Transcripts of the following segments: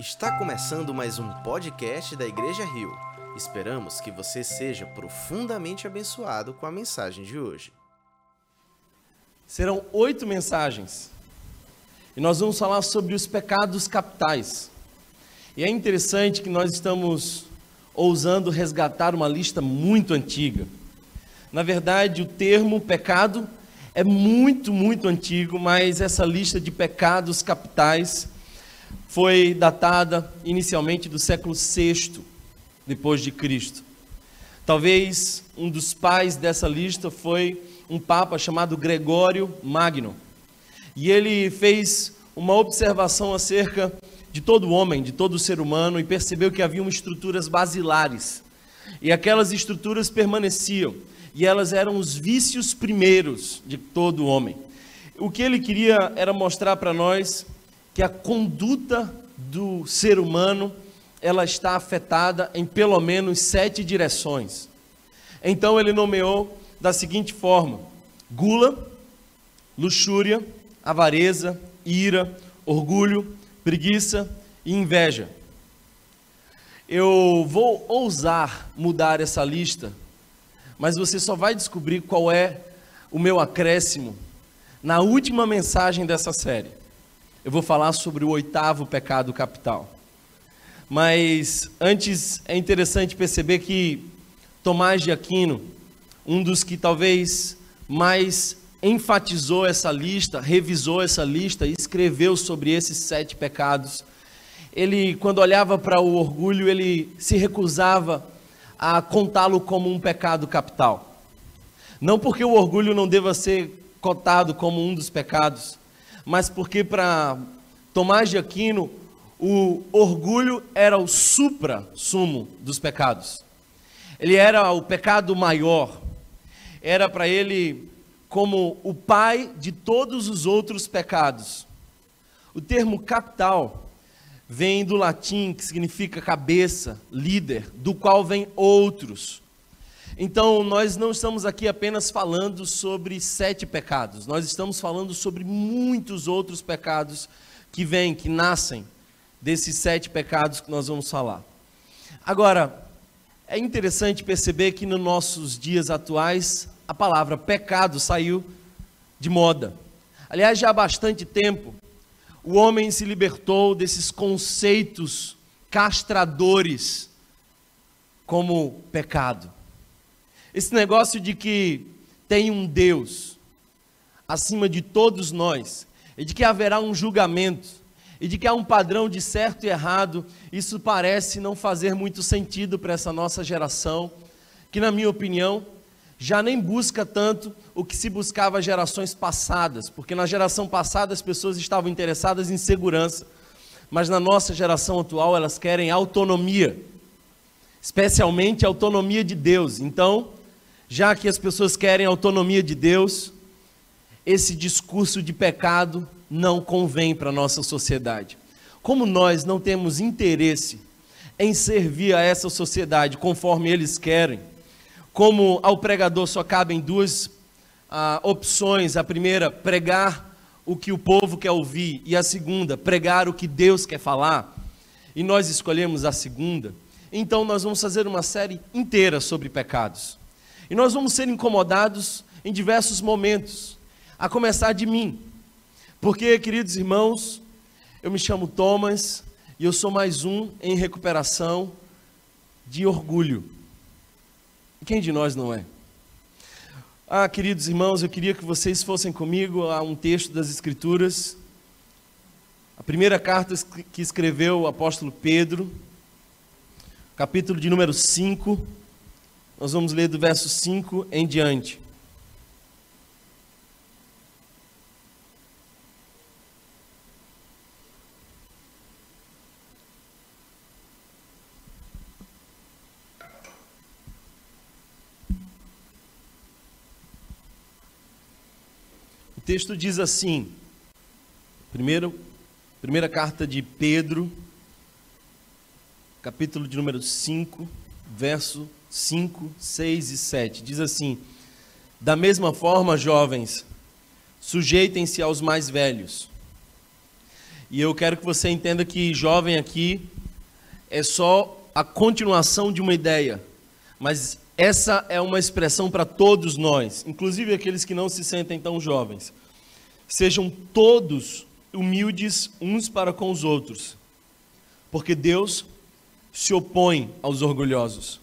Está começando mais um podcast da Igreja Rio. Esperamos que você seja profundamente abençoado com a mensagem de hoje. Serão oito mensagens e nós vamos falar sobre os pecados capitais. E é interessante que nós estamos ousando resgatar uma lista muito antiga. Na verdade, o termo pecado é muito, muito antigo, mas essa lista de pecados capitais foi datada inicialmente do século VI depois de Cristo. Talvez um dos pais dessa lista foi um papa chamado Gregório Magno. E ele fez uma observação acerca de todo homem, de todo ser humano e percebeu que haviam estruturas basilares. E aquelas estruturas permaneciam, e elas eram os vícios primeiros de todo homem. O que ele queria era mostrar para nós que a conduta do ser humano ela está afetada em pelo menos sete direções. Então ele nomeou da seguinte forma: gula, luxúria, avareza, ira, orgulho, preguiça e inveja. Eu vou ousar mudar essa lista, mas você só vai descobrir qual é o meu acréscimo na última mensagem dessa série eu vou falar sobre o oitavo pecado capital. Mas antes é interessante perceber que Tomás de Aquino, um dos que talvez mais enfatizou essa lista, revisou essa lista e escreveu sobre esses sete pecados. Ele, quando olhava para o orgulho, ele se recusava a contá-lo como um pecado capital. Não porque o orgulho não deva ser cotado como um dos pecados, mas porque para Tomás de Aquino o orgulho era o supra-sumo dos pecados. Ele era o pecado maior. Era para ele como o pai de todos os outros pecados. O termo capital vem do latim que significa cabeça, líder, do qual vem outros. Então, nós não estamos aqui apenas falando sobre sete pecados, nós estamos falando sobre muitos outros pecados que vêm, que nascem desses sete pecados que nós vamos falar. Agora, é interessante perceber que nos nossos dias atuais, a palavra pecado saiu de moda. Aliás, já há bastante tempo, o homem se libertou desses conceitos castradores como pecado. Esse negócio de que tem um Deus acima de todos nós, e de que haverá um julgamento, e de que há um padrão de certo e errado, isso parece não fazer muito sentido para essa nossa geração, que, na minha opinião, já nem busca tanto o que se buscava gerações passadas, porque na geração passada as pessoas estavam interessadas em segurança, mas na nossa geração atual elas querem autonomia, especialmente autonomia de Deus. Então, já que as pessoas querem autonomia de Deus, esse discurso de pecado não convém para a nossa sociedade. Como nós não temos interesse em servir a essa sociedade conforme eles querem, como ao pregador só cabem duas ah, opções: a primeira, pregar o que o povo quer ouvir, e a segunda, pregar o que Deus quer falar, e nós escolhemos a segunda, então nós vamos fazer uma série inteira sobre pecados. E nós vamos ser incomodados em diversos momentos, a começar de mim. Porque, queridos irmãos, eu me chamo Thomas e eu sou mais um em recuperação de orgulho. Quem de nós não é? Ah, queridos irmãos, eu queria que vocês fossem comigo a um texto das Escrituras. A primeira carta que escreveu o apóstolo Pedro, capítulo de número 5 nós vamos ler do verso 5 em diante. O texto diz assim, primeiro, primeira carta de Pedro, capítulo de número 5, verso 5, 6 e 7. Diz assim: Da mesma forma, jovens, sujeitem-se aos mais velhos. E eu quero que você entenda que jovem aqui é só a continuação de uma ideia, mas essa é uma expressão para todos nós, inclusive aqueles que não se sentem tão jovens. Sejam todos humildes uns para com os outros, porque Deus se opõe aos orgulhosos,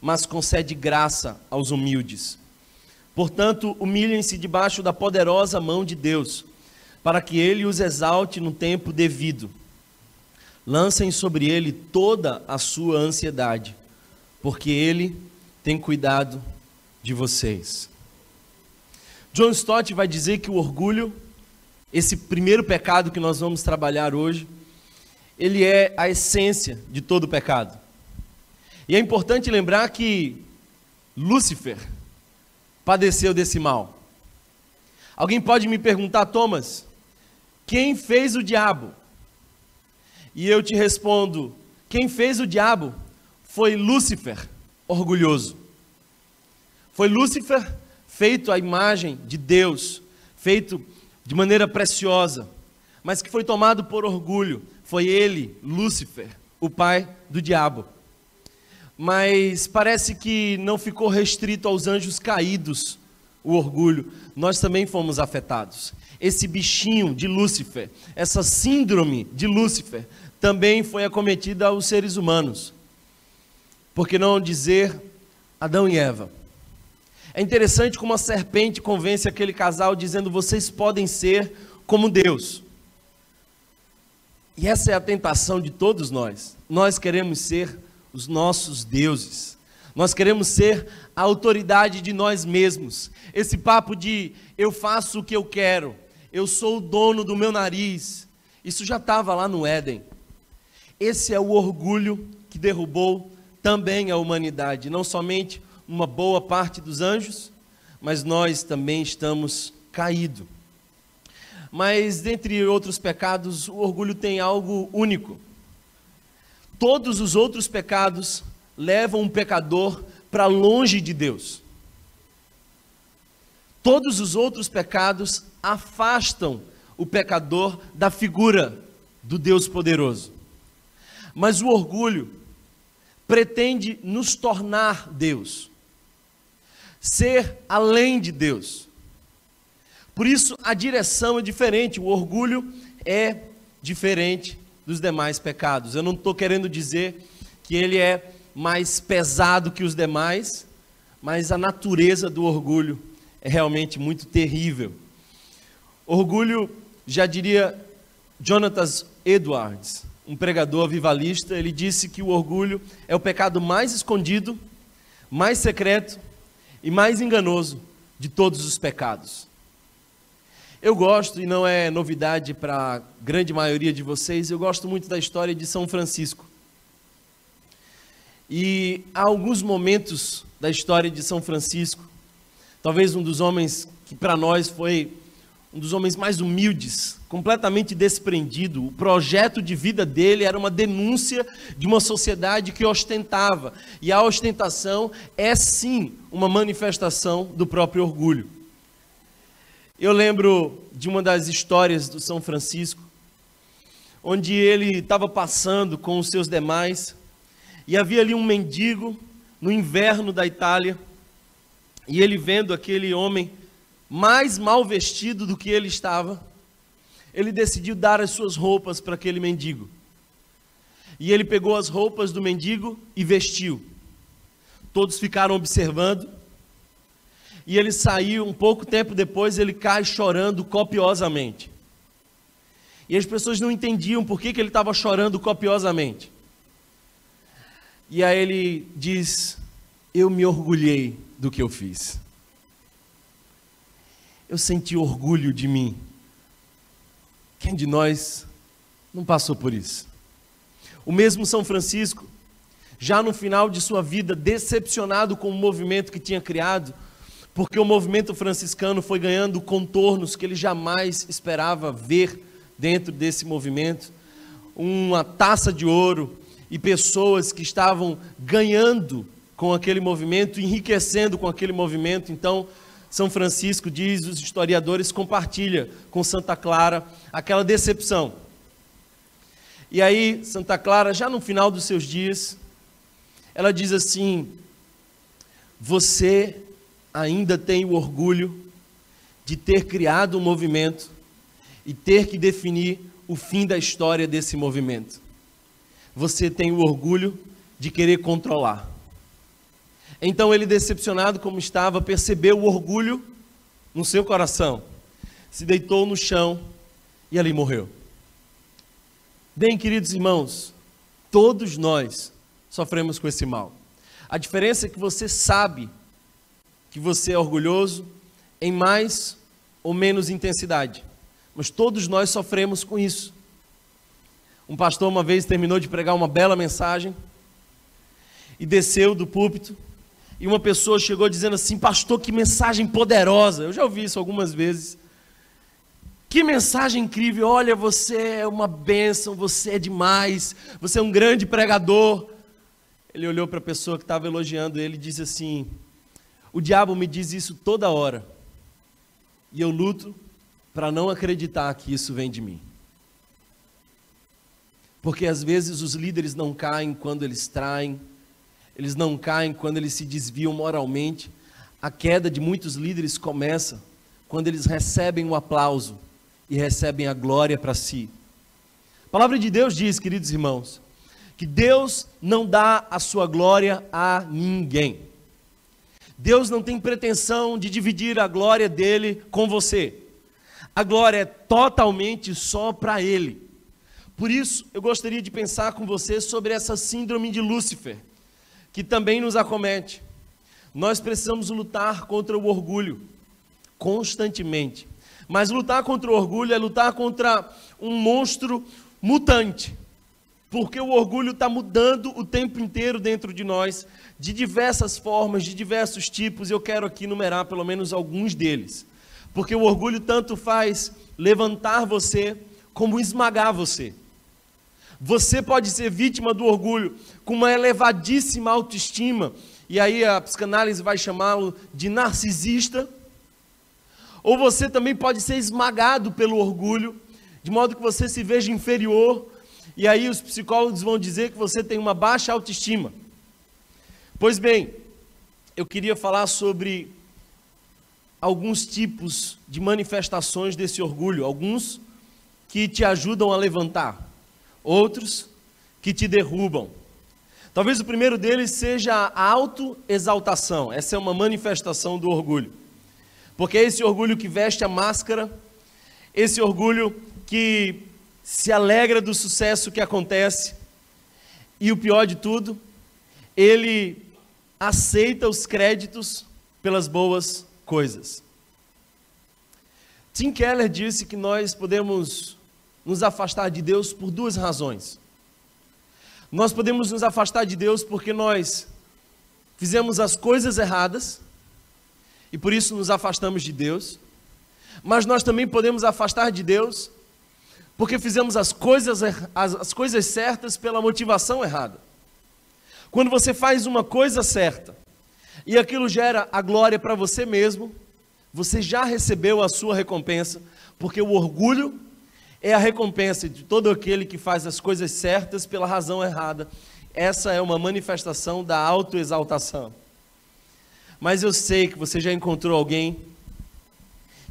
mas concede graça aos humildes. Portanto, humilhem-se debaixo da poderosa mão de Deus, para que ele os exalte no tempo devido. Lancem sobre ele toda a sua ansiedade, porque ele tem cuidado de vocês. John Stott vai dizer que o orgulho, esse primeiro pecado que nós vamos trabalhar hoje, ele é a essência de todo pecado. E é importante lembrar que Lúcifer padeceu desse mal. Alguém pode me perguntar, Thomas, quem fez o diabo? E eu te respondo: quem fez o diabo foi Lúcifer, orgulhoso. Foi Lúcifer feito à imagem de Deus, feito de maneira preciosa, mas que foi tomado por orgulho, foi ele, Lúcifer, o pai do diabo. Mas parece que não ficou restrito aos anjos caídos o orgulho, nós também fomos afetados. Esse bichinho de Lúcifer, essa síndrome de Lúcifer, também foi acometida aos seres humanos. Por que não dizer Adão e Eva? É interessante como a serpente convence aquele casal dizendo: vocês podem ser como Deus. E essa é a tentação de todos nós. Nós queremos ser os nossos deuses. Nós queremos ser a autoridade de nós mesmos. Esse papo de eu faço o que eu quero, eu sou o dono do meu nariz. Isso já estava lá no Éden. Esse é o orgulho que derrubou também a humanidade, não somente uma boa parte dos anjos, mas nós também estamos caídos. Mas, dentre outros pecados, o orgulho tem algo único. Todos os outros pecados levam um pecador para longe de Deus. Todos os outros pecados afastam o pecador da figura do Deus poderoso. Mas o orgulho pretende nos tornar Deus, ser além de Deus. Por isso a direção é diferente, o orgulho é diferente dos demais pecados. Eu não estou querendo dizer que ele é mais pesado que os demais, mas a natureza do orgulho é realmente muito terrível. Orgulho, já diria Jonathan Edwards, um pregador avivalista, ele disse que o orgulho é o pecado mais escondido, mais secreto e mais enganoso de todos os pecados. Eu gosto, e não é novidade para a grande maioria de vocês, eu gosto muito da história de São Francisco. E há alguns momentos da história de São Francisco, talvez um dos homens que para nós foi um dos homens mais humildes, completamente desprendido. O projeto de vida dele era uma denúncia de uma sociedade que ostentava. E a ostentação é sim uma manifestação do próprio orgulho. Eu lembro de uma das histórias do São Francisco, onde ele estava passando com os seus demais, e havia ali um mendigo no inverno da Itália, e ele vendo aquele homem mais mal vestido do que ele estava, ele decidiu dar as suas roupas para aquele mendigo. E ele pegou as roupas do mendigo e vestiu. Todos ficaram observando, e ele saiu, um pouco tempo depois, ele cai chorando copiosamente. E as pessoas não entendiam por que, que ele estava chorando copiosamente. E aí ele diz: Eu me orgulhei do que eu fiz. Eu senti orgulho de mim. Quem de nós não passou por isso? O mesmo São Francisco, já no final de sua vida, decepcionado com o movimento que tinha criado, porque o movimento franciscano foi ganhando contornos que ele jamais esperava ver dentro desse movimento. Uma taça de ouro e pessoas que estavam ganhando com aquele movimento, enriquecendo com aquele movimento. Então, São Francisco diz, os historiadores compartilha com Santa Clara aquela decepção. E aí, Santa Clara, já no final dos seus dias, ela diz assim: Você ainda tem o orgulho de ter criado um movimento e ter que definir o fim da história desse movimento. Você tem o orgulho de querer controlar. Então ele, decepcionado como estava, percebeu o orgulho no seu coração, se deitou no chão e ali morreu. Bem, queridos irmãos, todos nós sofremos com esse mal. A diferença é que você sabe que você é orgulhoso em mais ou menos intensidade, mas todos nós sofremos com isso. Um pastor uma vez terminou de pregar uma bela mensagem e desceu do púlpito e uma pessoa chegou dizendo assim: Pastor, que mensagem poderosa. Eu já ouvi isso algumas vezes. Que mensagem incrível! Olha, você é uma bênção, você é demais, você é um grande pregador. Ele olhou para a pessoa que estava elogiando ele e disse assim: O diabo me diz isso toda hora, e eu luto para não acreditar que isso vem de mim. Porque às vezes os líderes não caem quando eles traem, eles não caem quando eles se desviam moralmente. A queda de muitos líderes começa quando eles recebem o aplauso e recebem a glória para si. A palavra de Deus diz, queridos irmãos, que Deus não dá a sua glória a ninguém. Deus não tem pretensão de dividir a glória dele com você. A glória é totalmente só para ele. Por isso, eu gostaria de pensar com você sobre essa síndrome de Lúcifer, que também nos acomete. Nós precisamos lutar contra o orgulho constantemente. Mas lutar contra o orgulho é lutar contra um monstro mutante. Porque o orgulho está mudando o tempo inteiro dentro de nós, de diversas formas, de diversos tipos. Eu quero aqui numerar pelo menos alguns deles. Porque o orgulho tanto faz levantar você, como esmagar você. Você pode ser vítima do orgulho com uma elevadíssima autoestima, e aí a psicanálise vai chamá-lo de narcisista ou você também pode ser esmagado pelo orgulho, de modo que você se veja inferior, e aí os psicólogos vão dizer que você tem uma baixa autoestima. Pois bem, eu queria falar sobre alguns tipos de manifestações desse orgulho, alguns que te ajudam a levantar, outros que te derrubam. Talvez o primeiro deles seja a autoexaltação, essa é uma manifestação do orgulho. Porque é esse orgulho que veste a máscara, esse orgulho que se alegra do sucesso que acontece, e o pior de tudo, ele aceita os créditos pelas boas coisas. Tim Keller disse que nós podemos nos afastar de Deus por duas razões. Nós podemos nos afastar de Deus porque nós fizemos as coisas erradas e por isso nos afastamos de Deus. Mas nós também podemos afastar de Deus porque fizemos as coisas, as, as coisas certas pela motivação errada. Quando você faz uma coisa certa e aquilo gera a glória para você mesmo, você já recebeu a sua recompensa, porque o orgulho é a recompensa de todo aquele que faz as coisas certas pela razão errada. Essa é uma manifestação da autoexaltação. Mas eu sei que você já encontrou alguém,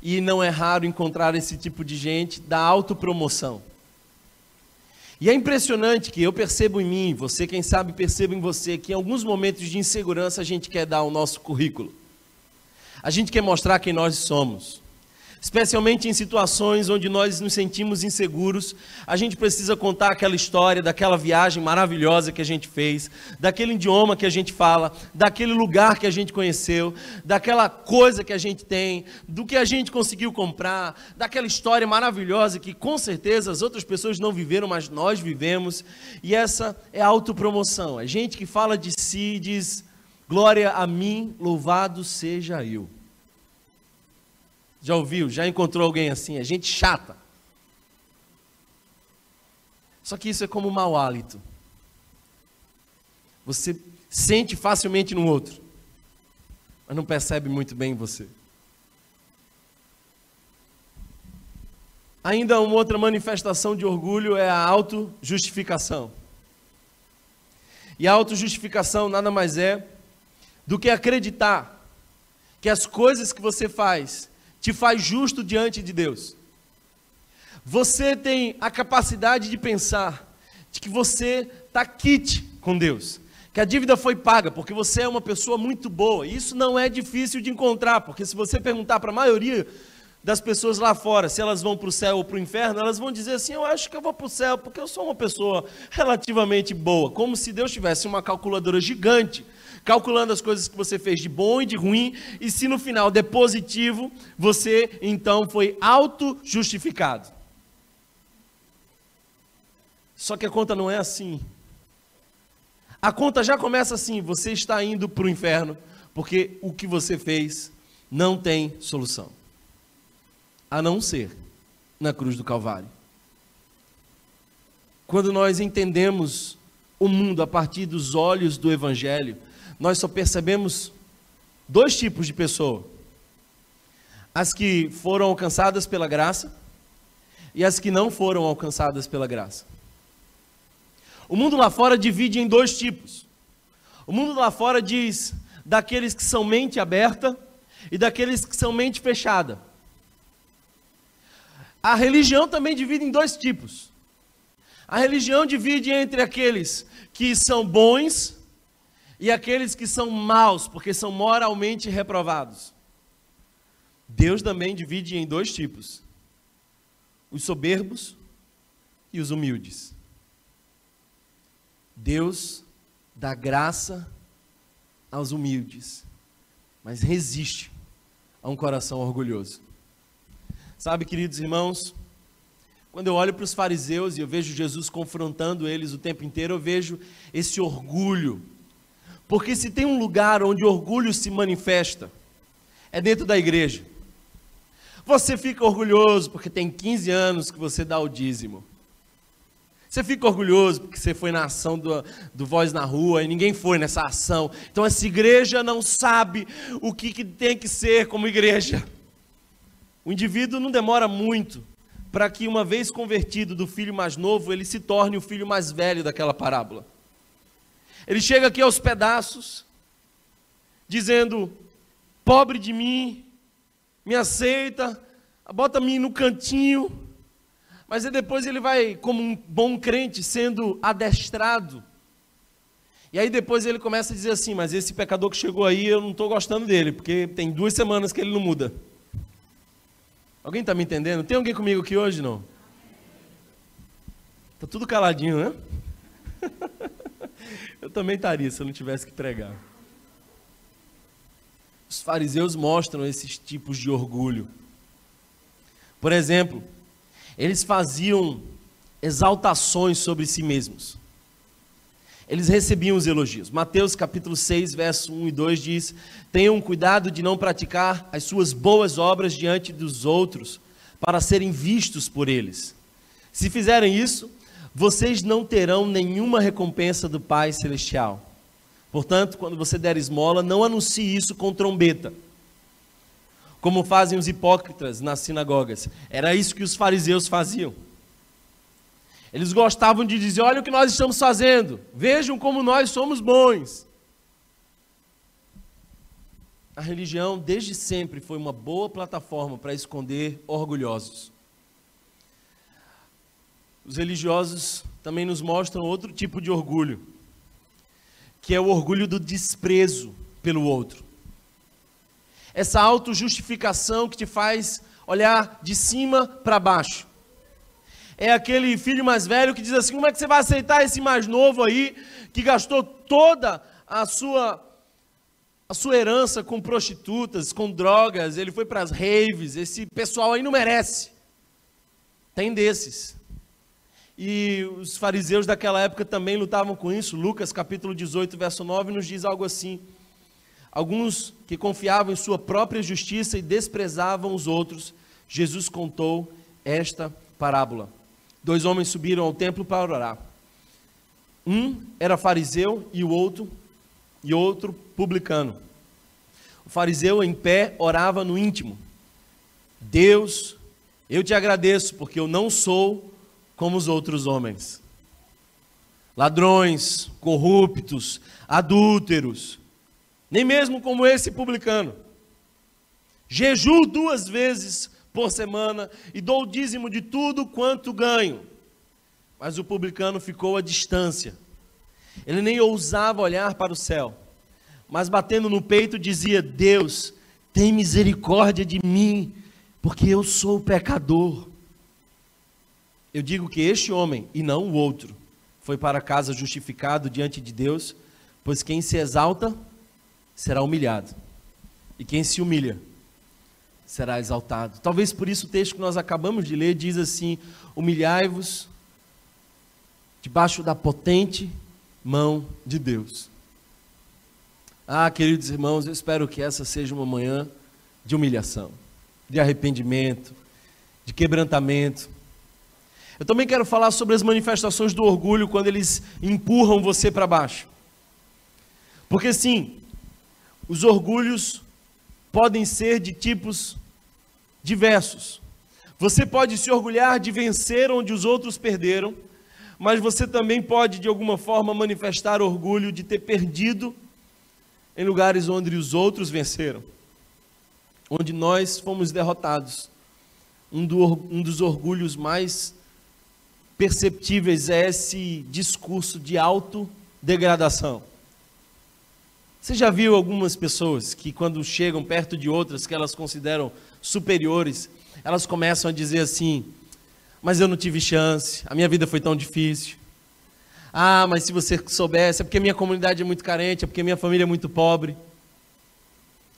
e não é raro encontrar esse tipo de gente, da autopromoção. E é impressionante que eu percebo em mim, você, quem sabe, perceba em você, que em alguns momentos de insegurança a gente quer dar o nosso currículo. A gente quer mostrar quem nós somos especialmente em situações onde nós nos sentimos inseguros, a gente precisa contar aquela história daquela viagem maravilhosa que a gente fez, daquele idioma que a gente fala, daquele lugar que a gente conheceu, daquela coisa que a gente tem, do que a gente conseguiu comprar, daquela história maravilhosa que com certeza as outras pessoas não viveram, mas nós vivemos. E essa é a autopromoção. É gente que fala de si e diz: Glória a mim, louvado seja eu. Já ouviu? Já encontrou alguém assim? É gente chata. Só que isso é como mau hálito. Você sente facilmente no outro, mas não percebe muito bem em você. Ainda uma outra manifestação de orgulho é a autojustificação. E a autojustificação nada mais é do que acreditar que as coisas que você faz te faz justo diante de Deus. Você tem a capacidade de pensar de que você está kit com Deus, que a dívida foi paga porque você é uma pessoa muito boa. Isso não é difícil de encontrar, porque se você perguntar para a maioria das pessoas lá fora se elas vão para o céu ou para o inferno, elas vão dizer assim: Eu acho que eu vou para o céu porque eu sou uma pessoa relativamente boa. Como se Deus tivesse uma calculadora gigante calculando as coisas que você fez de bom e de ruim, e se no final der positivo, você então foi auto-justificado. Só que a conta não é assim. A conta já começa assim: você está indo para o inferno, porque o que você fez não tem solução, a não ser na cruz do Calvário. Quando nós entendemos o mundo a partir dos olhos do Evangelho, nós só percebemos dois tipos de pessoa: as que foram alcançadas pela graça e as que não foram alcançadas pela graça. O mundo lá fora divide em dois tipos. O mundo lá fora diz daqueles que são mente aberta e daqueles que são mente fechada. A religião também divide em dois tipos. A religião divide entre aqueles que são bons e aqueles que são maus, porque são moralmente reprovados. Deus também divide em dois tipos: os soberbos e os humildes. Deus dá graça aos humildes, mas resiste a um coração orgulhoso. Sabe, queridos irmãos, quando eu olho para os fariseus e eu vejo Jesus confrontando eles o tempo inteiro, eu vejo esse orgulho porque se tem um lugar onde orgulho se manifesta, é dentro da igreja. Você fica orgulhoso porque tem 15 anos que você dá o dízimo. Você fica orgulhoso porque você foi na ação do, do Voz na Rua e ninguém foi nessa ação. Então essa igreja não sabe o que, que tem que ser como igreja. O indivíduo não demora muito para que, uma vez convertido do filho mais novo, ele se torne o filho mais velho daquela parábola. Ele chega aqui aos pedaços, dizendo: Pobre de mim, me aceita, bota-me no cantinho. Mas depois ele vai, como um bom crente, sendo adestrado. E aí depois ele começa a dizer assim: Mas esse pecador que chegou aí, eu não estou gostando dele, porque tem duas semanas que ele não muda. Alguém está me entendendo? Tem alguém comigo aqui hoje, não? Está tudo caladinho, né? Eu também estaria se eu não tivesse que pregar. Os fariseus mostram esses tipos de orgulho. Por exemplo, eles faziam exaltações sobre si mesmos. Eles recebiam os elogios. Mateus capítulo 6, verso 1 e 2 diz: Tenham cuidado de não praticar as suas boas obras diante dos outros, para serem vistos por eles. Se fizerem isso, vocês não terão nenhuma recompensa do Pai Celestial. Portanto, quando você der esmola, não anuncie isso com trombeta, como fazem os hipócritas nas sinagogas. Era isso que os fariseus faziam. Eles gostavam de dizer: olha o que nós estamos fazendo, vejam como nós somos bons. A religião, desde sempre, foi uma boa plataforma para esconder orgulhosos. Os religiosos também nos mostram outro tipo de orgulho, que é o orgulho do desprezo pelo outro. Essa autojustificação que te faz olhar de cima para baixo. É aquele filho mais velho que diz assim: como é que você vai aceitar esse mais novo aí, que gastou toda a sua a sua herança com prostitutas, com drogas, ele foi para as raves, esse pessoal aí não merece. Tem desses. E os fariseus daquela época também lutavam com isso. Lucas capítulo 18, verso 9 nos diz algo assim: Alguns que confiavam em sua própria justiça e desprezavam os outros, Jesus contou esta parábola. Dois homens subiram ao templo para orar. Um era fariseu e o outro e outro publicano. O fariseu em pé orava no íntimo: Deus, Eu te agradeço porque eu não sou como os outros homens. Ladrões, corruptos, adúlteros, nem mesmo como esse publicano. Jejuo duas vezes por semana e dou o dízimo de tudo quanto ganho. Mas o publicano ficou à distância. Ele nem ousava olhar para o céu, mas batendo no peito dizia: Deus, tem misericórdia de mim, porque eu sou pecador. Eu digo que este homem, e não o outro, foi para casa justificado diante de Deus, pois quem se exalta será humilhado, e quem se humilha será exaltado. Talvez por isso o texto que nós acabamos de ler diz assim: humilhai-vos debaixo da potente mão de Deus. Ah, queridos irmãos, eu espero que essa seja uma manhã de humilhação, de arrependimento, de quebrantamento. Eu também quero falar sobre as manifestações do orgulho quando eles empurram você para baixo. Porque sim, os orgulhos podem ser de tipos diversos. Você pode se orgulhar de vencer onde os outros perderam, mas você também pode, de alguma forma, manifestar orgulho de ter perdido em lugares onde os outros venceram, onde nós fomos derrotados. Um, do, um dos orgulhos mais perceptíveis é esse discurso de autodegradação. Você já viu algumas pessoas que, quando chegam perto de outras que elas consideram superiores, elas começam a dizer assim: Mas eu não tive chance, a minha vida foi tão difícil. Ah, mas se você soubesse, é porque minha comunidade é muito carente, é porque minha família é muito pobre.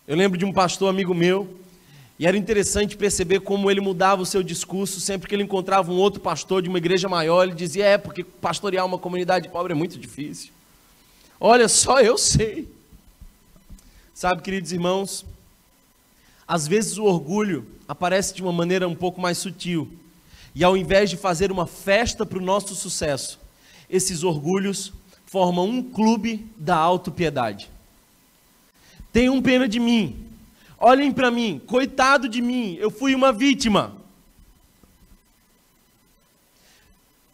Eu lembro de um pastor amigo meu, e era interessante perceber como ele mudava o seu discurso sempre que ele encontrava um outro pastor de uma igreja maior. Ele dizia: É, porque pastorear uma comunidade pobre é muito difícil. Olha, só eu sei. Sabe, queridos irmãos, às vezes o orgulho aparece de uma maneira um pouco mais sutil. E ao invés de fazer uma festa para o nosso sucesso, esses orgulhos formam um clube da autopiedade. Tenham pena de mim. Olhem para mim, coitado de mim, eu fui uma vítima.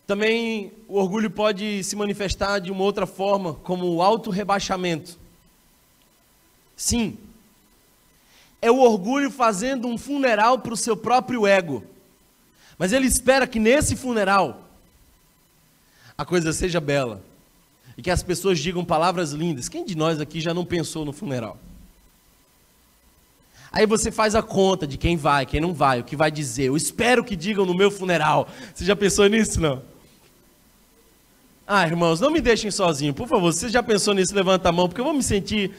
Também o orgulho pode se manifestar de uma outra forma, como o auto-rebaixamento. Sim. É o orgulho fazendo um funeral para o seu próprio ego. Mas ele espera que nesse funeral a coisa seja bela e que as pessoas digam palavras lindas. Quem de nós aqui já não pensou no funeral? Aí você faz a conta de quem vai, quem não vai, o que vai dizer. Eu espero que digam no meu funeral. Você já pensou nisso, não? Ah, irmãos, não me deixem sozinho, por favor. Você já pensou nisso? Levanta a mão, porque eu vou me sentir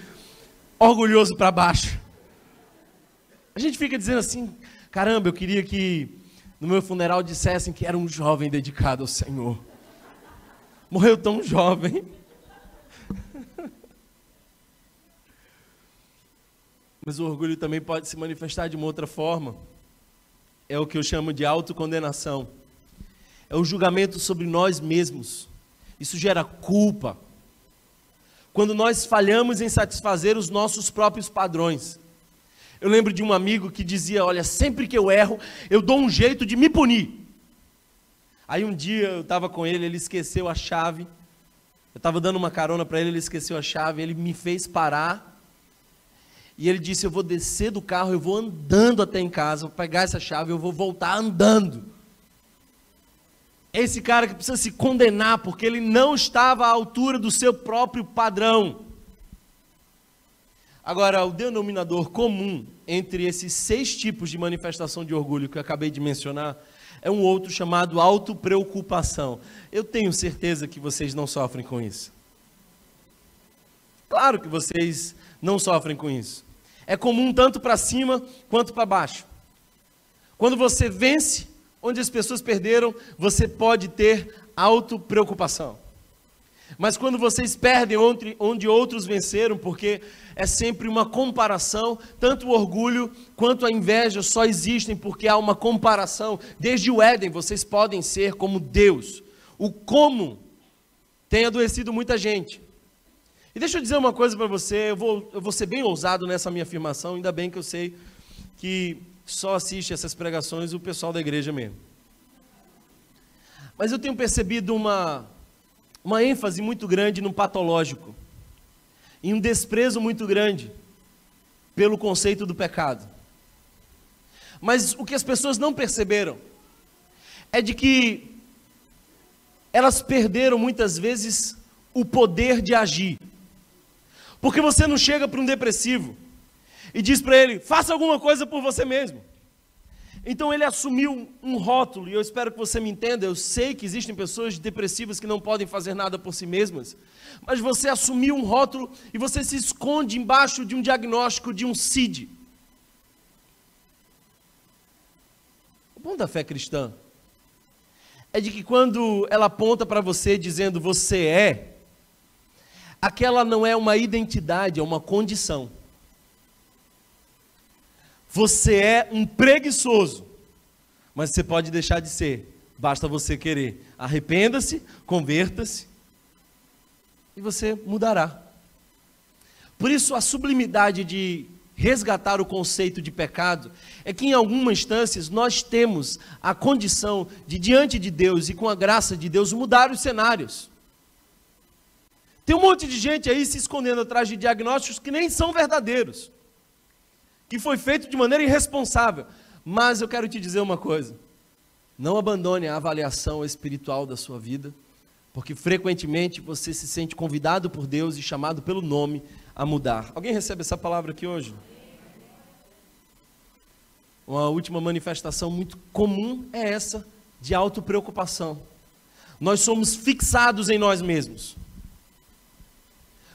orgulhoso para baixo. A gente fica dizendo assim: caramba, eu queria que no meu funeral dissessem que era um jovem dedicado ao Senhor. Morreu tão jovem. Mas o orgulho também pode se manifestar de uma outra forma. É o que eu chamo de autocondenação. É o julgamento sobre nós mesmos. Isso gera culpa, quando nós falhamos em satisfazer os nossos próprios padrões. Eu lembro de um amigo que dizia: Olha, sempre que eu erro, eu dou um jeito de me punir. Aí um dia eu estava com ele, ele esqueceu a chave. Eu estava dando uma carona para ele, ele esqueceu a chave, ele me fez parar. E ele disse: Eu vou descer do carro, eu vou andando até em casa, vou pegar essa chave, eu vou voltar andando. Esse cara que precisa se condenar porque ele não estava à altura do seu próprio padrão. Agora, o denominador comum entre esses seis tipos de manifestação de orgulho que eu acabei de mencionar é um outro chamado autopreocupação. Eu tenho certeza que vocês não sofrem com isso. Claro que vocês não sofrem com isso. É comum tanto para cima quanto para baixo. Quando você vence, onde as pessoas perderam, você pode ter auto-preocupação. Mas quando vocês perdem onde, onde outros venceram, porque é sempre uma comparação, tanto o orgulho quanto a inveja só existem porque há uma comparação. Desde o Éden, vocês podem ser como Deus. O como tem adoecido muita gente. E deixa eu dizer uma coisa para você, eu vou, eu vou ser bem ousado nessa minha afirmação, ainda bem que eu sei que só assiste essas pregações o pessoal da igreja mesmo. Mas eu tenho percebido uma, uma ênfase muito grande no patológico, e um desprezo muito grande pelo conceito do pecado. Mas o que as pessoas não perceberam é de que elas perderam muitas vezes o poder de agir. Porque você não chega para um depressivo e diz para ele: faça alguma coisa por você mesmo. Então ele assumiu um rótulo, e eu espero que você me entenda. Eu sei que existem pessoas depressivas que não podem fazer nada por si mesmas, mas você assumiu um rótulo e você se esconde embaixo de um diagnóstico de um CID. O bom da fé cristã é de que quando ela aponta para você dizendo você é, aquela não é uma identidade, é uma condição. Você é um preguiçoso, mas você pode deixar de ser, basta você querer. Arrependa-se, converta-se e você mudará. Por isso, a sublimidade de resgatar o conceito de pecado é que, em algumas instâncias, nós temos a condição de, diante de Deus e com a graça de Deus, mudar os cenários. Tem um monte de gente aí se escondendo atrás de diagnósticos que nem são verdadeiros que foi feito de maneira irresponsável. Mas eu quero te dizer uma coisa: não abandone a avaliação espiritual da sua vida, porque frequentemente você se sente convidado por Deus e chamado pelo nome a mudar. Alguém recebe essa palavra aqui hoje? Uma última manifestação muito comum é essa de autopreocupação. Nós somos fixados em nós mesmos.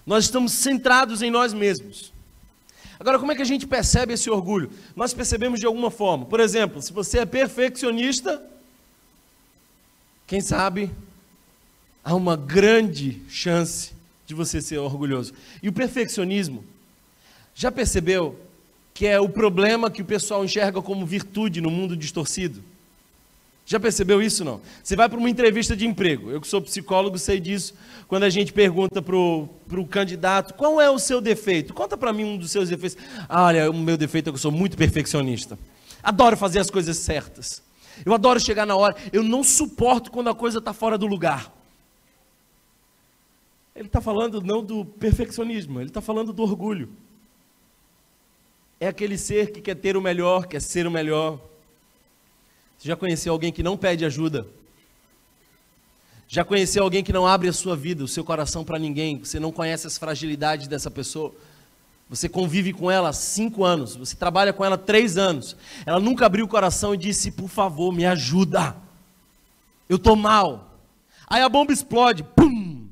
Nós estamos centrados em nós mesmos. Agora, como é que a gente percebe esse orgulho? Nós percebemos de alguma forma. Por exemplo, se você é perfeccionista, quem sabe há uma grande chance de você ser orgulhoso. E o perfeccionismo, já percebeu que é o problema que o pessoal enxerga como virtude no mundo distorcido? Já percebeu isso não? Você vai para uma entrevista de emprego. Eu que sou psicólogo sei disso. Quando a gente pergunta para o candidato qual é o seu defeito, conta para mim um dos seus defeitos. Ah, olha, o meu defeito é que eu sou muito perfeccionista. Adoro fazer as coisas certas. Eu adoro chegar na hora. Eu não suporto quando a coisa está fora do lugar. Ele está falando não do perfeccionismo, ele está falando do orgulho. É aquele ser que quer ter o melhor, quer ser o melhor, você já conheceu alguém que não pede ajuda? Já conheceu alguém que não abre a sua vida, o seu coração para ninguém? Você não conhece as fragilidades dessa pessoa? Você convive com ela há cinco anos, você trabalha com ela há três anos. Ela nunca abriu o coração e disse: Por favor, me ajuda. Eu estou mal. Aí a bomba explode, pum!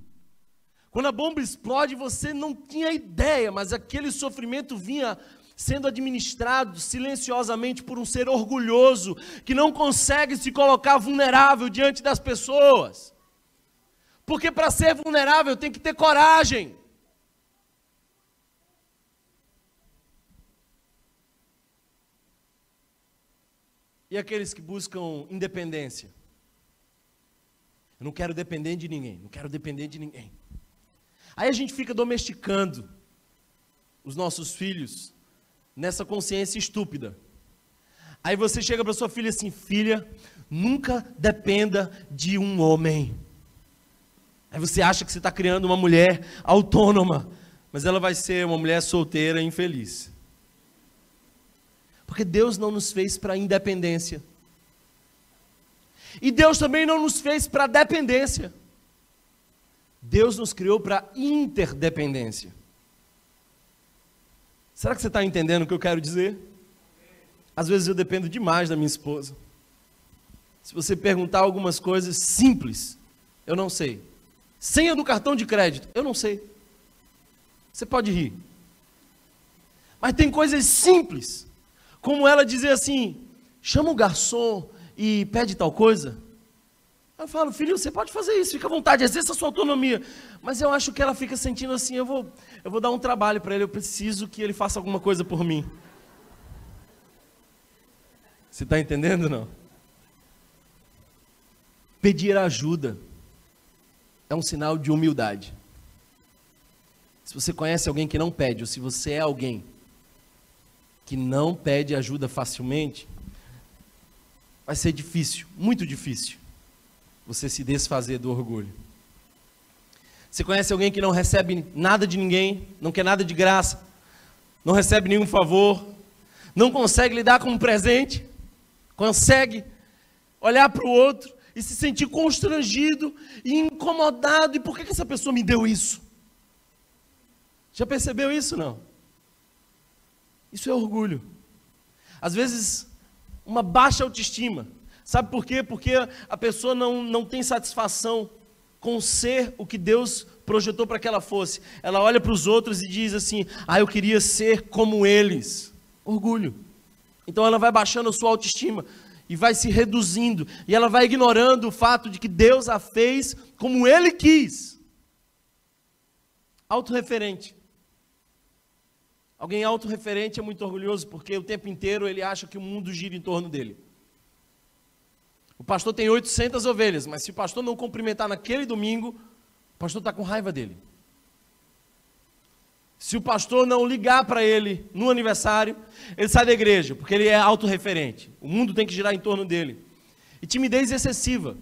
Quando a bomba explode, você não tinha ideia, mas aquele sofrimento vinha sendo administrado silenciosamente por um ser orgulhoso que não consegue se colocar vulnerável diante das pessoas. Porque para ser vulnerável tem que ter coragem. E aqueles que buscam independência? Eu não quero depender de ninguém, não quero depender de ninguém. Aí a gente fica domesticando os nossos filhos nessa consciência estúpida. Aí você chega para sua filha assim: filha, nunca dependa de um homem. Aí você acha que você está criando uma mulher autônoma, mas ela vai ser uma mulher solteira e infeliz. Porque Deus não nos fez para independência. E Deus também não nos fez para dependência. Deus nos criou para interdependência. Será que você está entendendo o que eu quero dizer? Às vezes eu dependo demais da minha esposa. Se você perguntar algumas coisas simples, eu não sei. Senha do cartão de crédito, eu não sei. Você pode rir. Mas tem coisas simples, como ela dizer assim: chama o garçom e pede tal coisa. Eu falo, filho, você pode fazer isso, fica à vontade, exerça a sua autonomia. Mas eu acho que ela fica sentindo assim, eu vou, eu vou dar um trabalho para ele, eu preciso que ele faça alguma coisa por mim. Você está entendendo não? Pedir ajuda é um sinal de humildade. Se você conhece alguém que não pede, ou se você é alguém que não pede ajuda facilmente, vai ser difícil, muito difícil, você se desfazer do orgulho. Você conhece alguém que não recebe nada de ninguém, não quer nada de graça, não recebe nenhum favor, não consegue lidar com um presente, consegue olhar para o outro e se sentir constrangido e incomodado. E por que, que essa pessoa me deu isso? Já percebeu isso não? Isso é orgulho. Às vezes, uma baixa autoestima. Sabe por quê? Porque a pessoa não, não tem satisfação com ser o que Deus projetou para que ela fosse. Ela olha para os outros e diz assim: Ah, eu queria ser como eles. Orgulho. Então ela vai baixando a sua autoestima e vai se reduzindo, e ela vai ignorando o fato de que Deus a fez como ele quis. Autorreferente. Alguém autorreferente é muito orgulhoso porque o tempo inteiro ele acha que o mundo gira em torno dele. O pastor tem 800 ovelhas, mas se o pastor não cumprimentar naquele domingo, o pastor está com raiva dele. Se o pastor não ligar para ele no aniversário, ele sai da igreja, porque ele é autorreferente. O mundo tem que girar em torno dele. E timidez excessiva.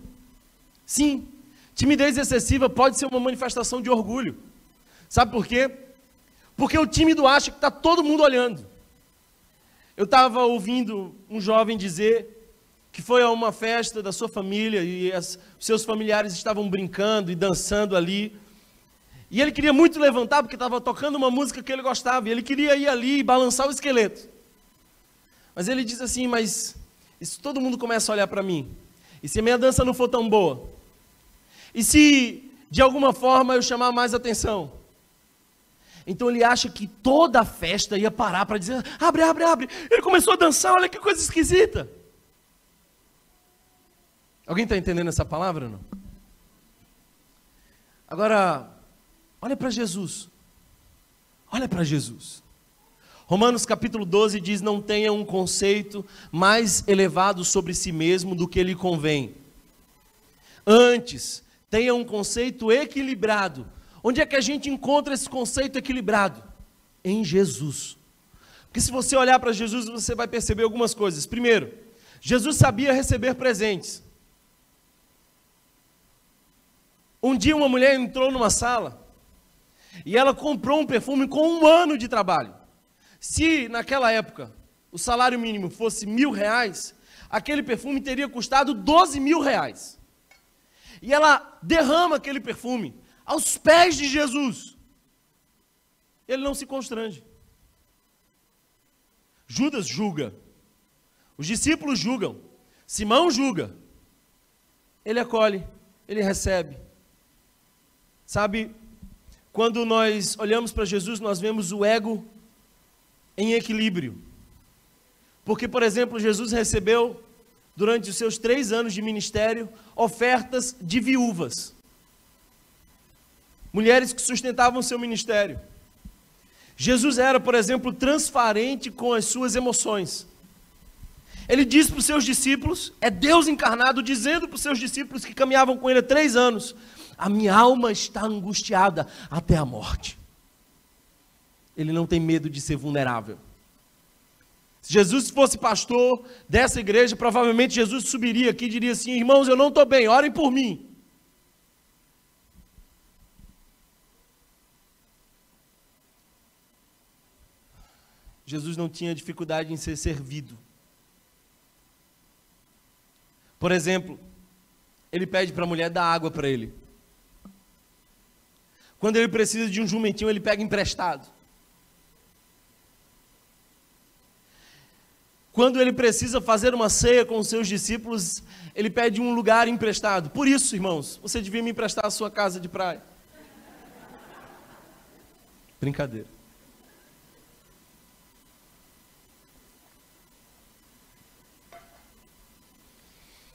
Sim, timidez excessiva pode ser uma manifestação de orgulho. Sabe por quê? Porque o tímido acha que está todo mundo olhando. Eu estava ouvindo um jovem dizer que foi a uma festa da sua família e as, seus familiares estavam brincando e dançando ali. E ele queria muito levantar porque estava tocando uma música que ele gostava. E ele queria ir ali e balançar o esqueleto. Mas ele diz assim: Mas se todo mundo começa a olhar para mim? E se a minha dança não for tão boa? E se de alguma forma eu chamar mais atenção? Então ele acha que toda a festa ia parar para dizer: abre, abre, abre. Ele começou a dançar, olha que coisa esquisita. Alguém está entendendo essa palavra não? Agora, Olha para Jesus. Olha para Jesus. Romanos capítulo 12 diz: Não tenha um conceito mais elevado sobre si mesmo do que lhe convém. Antes, tenha um conceito equilibrado. Onde é que a gente encontra esse conceito equilibrado? Em Jesus. Porque se você olhar para Jesus, você vai perceber algumas coisas. Primeiro, Jesus sabia receber presentes. Um dia uma mulher entrou numa sala e ela comprou um perfume com um ano de trabalho. Se naquela época o salário mínimo fosse mil reais, aquele perfume teria custado 12 mil reais. E ela derrama aquele perfume aos pés de Jesus. Ele não se constrange. Judas julga. Os discípulos julgam. Simão julga. Ele acolhe, ele recebe. Sabe, quando nós olhamos para Jesus, nós vemos o ego em equilíbrio. Porque, por exemplo, Jesus recebeu, durante os seus três anos de ministério, ofertas de viúvas. Mulheres que sustentavam seu ministério. Jesus era, por exemplo, transparente com as suas emoções. Ele disse para os seus discípulos, é Deus encarnado dizendo para os seus discípulos que caminhavam com ele há três anos: a minha alma está angustiada até a morte. Ele não tem medo de ser vulnerável. Se Jesus fosse pastor dessa igreja, provavelmente Jesus subiria aqui e diria assim: irmãos, eu não estou bem, orem por mim. Jesus não tinha dificuldade em ser servido. Por exemplo, ele pede para a mulher dar água para ele. Quando ele precisa de um jumentinho, ele pega emprestado. Quando ele precisa fazer uma ceia com os seus discípulos, ele pede um lugar emprestado. Por isso, irmãos, você devia me emprestar a sua casa de praia. Brincadeira.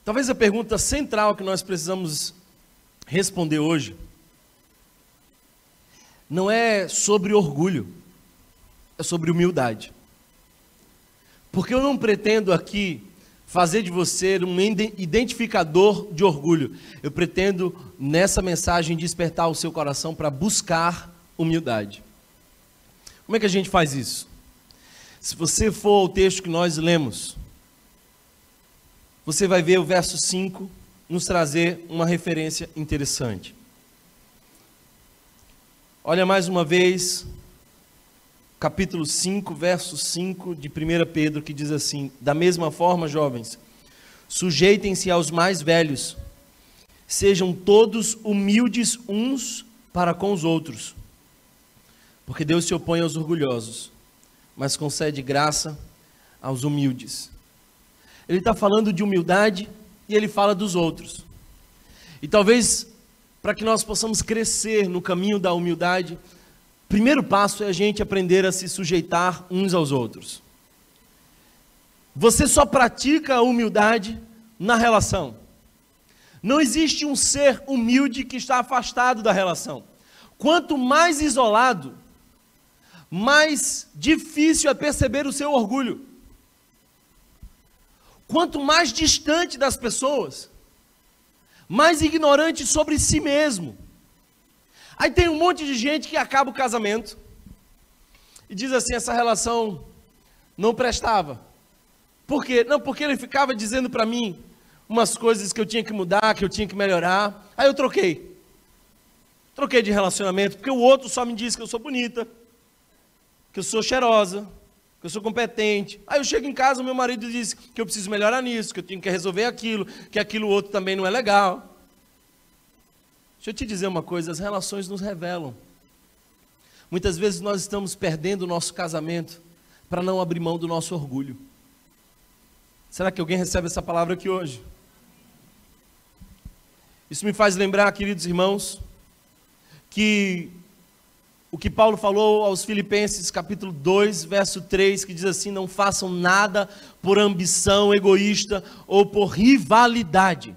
Talvez a pergunta central que nós precisamos responder hoje não é sobre orgulho, é sobre humildade. Porque eu não pretendo aqui fazer de você um identificador de orgulho. Eu pretendo, nessa mensagem, despertar o seu coração para buscar humildade. Como é que a gente faz isso? Se você for ao texto que nós lemos, você vai ver o verso 5 nos trazer uma referência interessante. Olha mais uma vez, capítulo 5, verso 5 de 1 Pedro, que diz assim: Da mesma forma, jovens, sujeitem-se aos mais velhos, sejam todos humildes uns para com os outros, porque Deus se opõe aos orgulhosos, mas concede graça aos humildes. Ele está falando de humildade e ele fala dos outros. E talvez para que nós possamos crescer no caminho da humildade, primeiro passo é a gente aprender a se sujeitar uns aos outros. Você só pratica a humildade na relação. Não existe um ser humilde que está afastado da relação. Quanto mais isolado, mais difícil é perceber o seu orgulho. Quanto mais distante das pessoas, mais ignorante sobre si mesmo. Aí tem um monte de gente que acaba o casamento e diz assim: essa relação não prestava. Por quê? Não, porque ele ficava dizendo para mim umas coisas que eu tinha que mudar, que eu tinha que melhorar. Aí eu troquei. Troquei de relacionamento, porque o outro só me disse que eu sou bonita, que eu sou cheirosa, que eu sou competente. Aí eu chego em casa, meu marido diz que eu preciso melhorar nisso, que eu tenho que resolver aquilo, que aquilo outro também não é legal. Deixa eu te dizer uma coisa, as relações nos revelam. Muitas vezes nós estamos perdendo o nosso casamento para não abrir mão do nosso orgulho. Será que alguém recebe essa palavra aqui hoje? Isso me faz lembrar, queridos irmãos, que o que Paulo falou aos Filipenses, capítulo 2, verso 3, que diz assim: Não façam nada por ambição egoísta ou por rivalidade.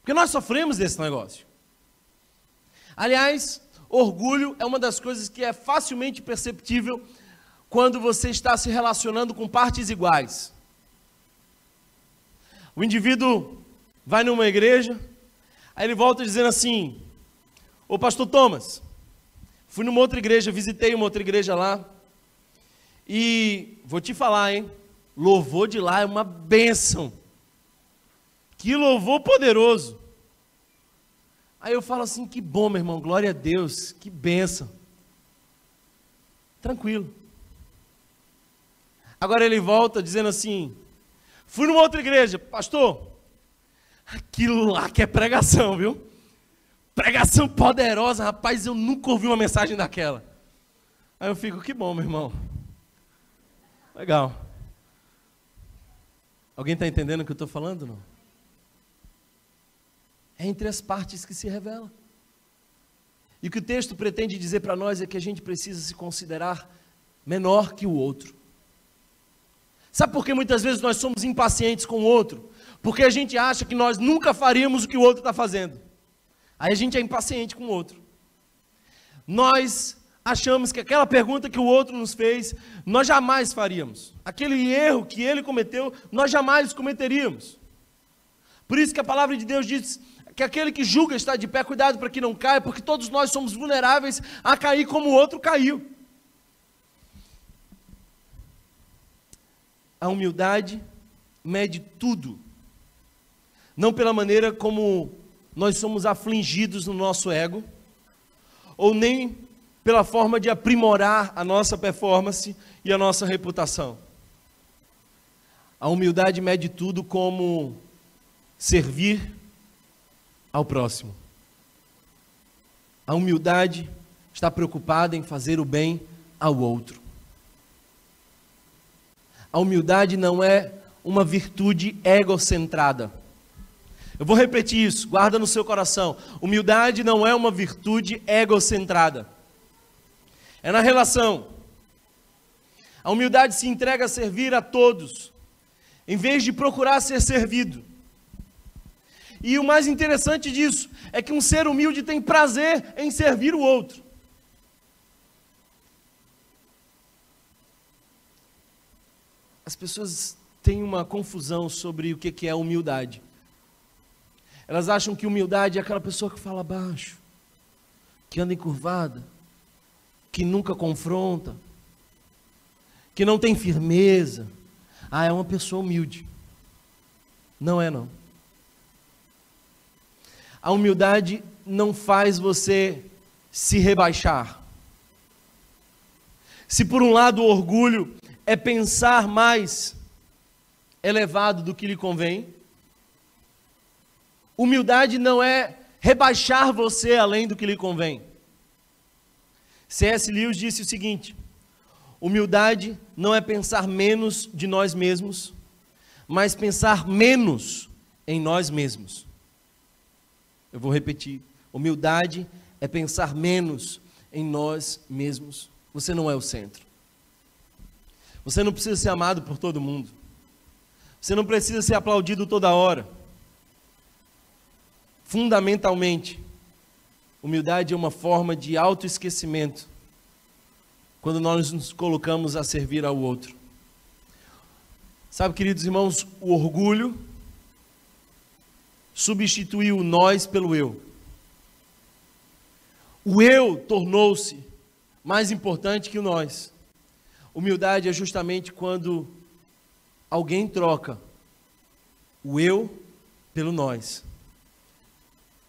Porque nós sofremos desse negócio. Aliás, orgulho é uma das coisas que é facilmente perceptível quando você está se relacionando com partes iguais. O indivíduo vai numa igreja, aí ele volta dizendo assim: Ô pastor Thomas, Fui numa outra igreja, visitei uma outra igreja lá. E vou te falar, hein? Louvor de lá é uma bênção. Que louvor poderoso. Aí eu falo assim: que bom, meu irmão, glória a Deus, que bênção. Tranquilo. Agora ele volta dizendo assim: fui numa outra igreja, pastor, aquilo lá que é pregação, viu? Pregação poderosa, rapaz, eu nunca ouvi uma mensagem daquela. Aí eu fico, que bom, meu irmão. Legal. Alguém está entendendo o que eu estou falando? Não? É entre as partes que se revela. E o que o texto pretende dizer para nós é que a gente precisa se considerar menor que o outro. Sabe por que muitas vezes nós somos impacientes com o outro? Porque a gente acha que nós nunca faríamos o que o outro está fazendo. Aí a gente é impaciente com o outro. Nós achamos que aquela pergunta que o outro nos fez, nós jamais faríamos. Aquele erro que ele cometeu, nós jamais cometeríamos. Por isso que a palavra de Deus diz que aquele que julga está de pé, cuidado para que não caia, porque todos nós somos vulneráveis a cair como o outro caiu. A humildade mede tudo, não pela maneira como nós somos afligidos no nosso ego, ou nem pela forma de aprimorar a nossa performance e a nossa reputação. A humildade mede tudo como servir ao próximo. A humildade está preocupada em fazer o bem ao outro. A humildade não é uma virtude egocentrada. Eu vou repetir isso, guarda no seu coração. Humildade não é uma virtude egocentrada. É na relação. A humildade se entrega a servir a todos, em vez de procurar ser servido. E o mais interessante disso é que um ser humilde tem prazer em servir o outro. As pessoas têm uma confusão sobre o que é humildade. Elas acham que humildade é aquela pessoa que fala baixo, que anda encurvada, que nunca confronta, que não tem firmeza. Ah, é uma pessoa humilde. Não é, não. A humildade não faz você se rebaixar. Se por um lado o orgulho é pensar mais elevado do que lhe convém, humildade não é rebaixar você além do que lhe convém. C.S. Lewis disse o seguinte: humildade não é pensar menos de nós mesmos, mas pensar menos em nós mesmos. Eu vou repetir: humildade é pensar menos em nós mesmos. Você não é o centro. Você não precisa ser amado por todo mundo. Você não precisa ser aplaudido toda hora. Fundamentalmente, humildade é uma forma de autoesquecimento quando nós nos colocamos a servir ao outro. Sabe, queridos irmãos, o orgulho substituiu o nós pelo eu. O eu tornou-se mais importante que o nós. Humildade é justamente quando alguém troca o eu pelo nós.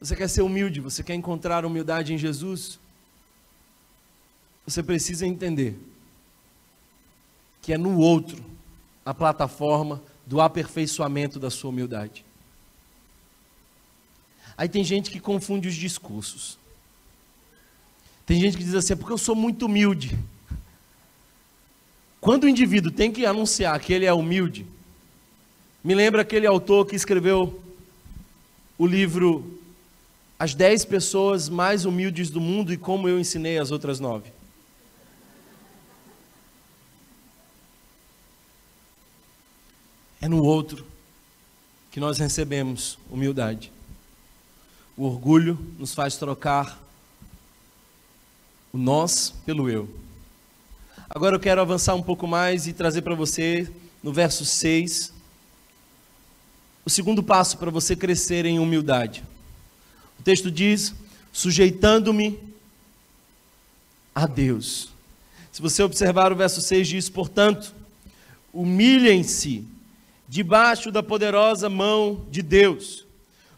Você quer ser humilde, você quer encontrar humildade em Jesus? Você precisa entender que é no outro a plataforma do aperfeiçoamento da sua humildade. Aí tem gente que confunde os discursos. Tem gente que diz assim, é porque eu sou muito humilde. Quando o indivíduo tem que anunciar que ele é humilde, me lembra aquele autor que escreveu o livro As Dez Pessoas Mais Humildes do Mundo e Como Eu Ensinei as Outras Nove. É no outro que nós recebemos humildade. O orgulho nos faz trocar o nós pelo eu. Agora eu quero avançar um pouco mais e trazer para você, no verso 6, o segundo passo para você crescer em humildade. O texto diz: sujeitando-me a Deus. Se você observar o verso 6, diz: portanto, humilhem-se debaixo da poderosa mão de Deus.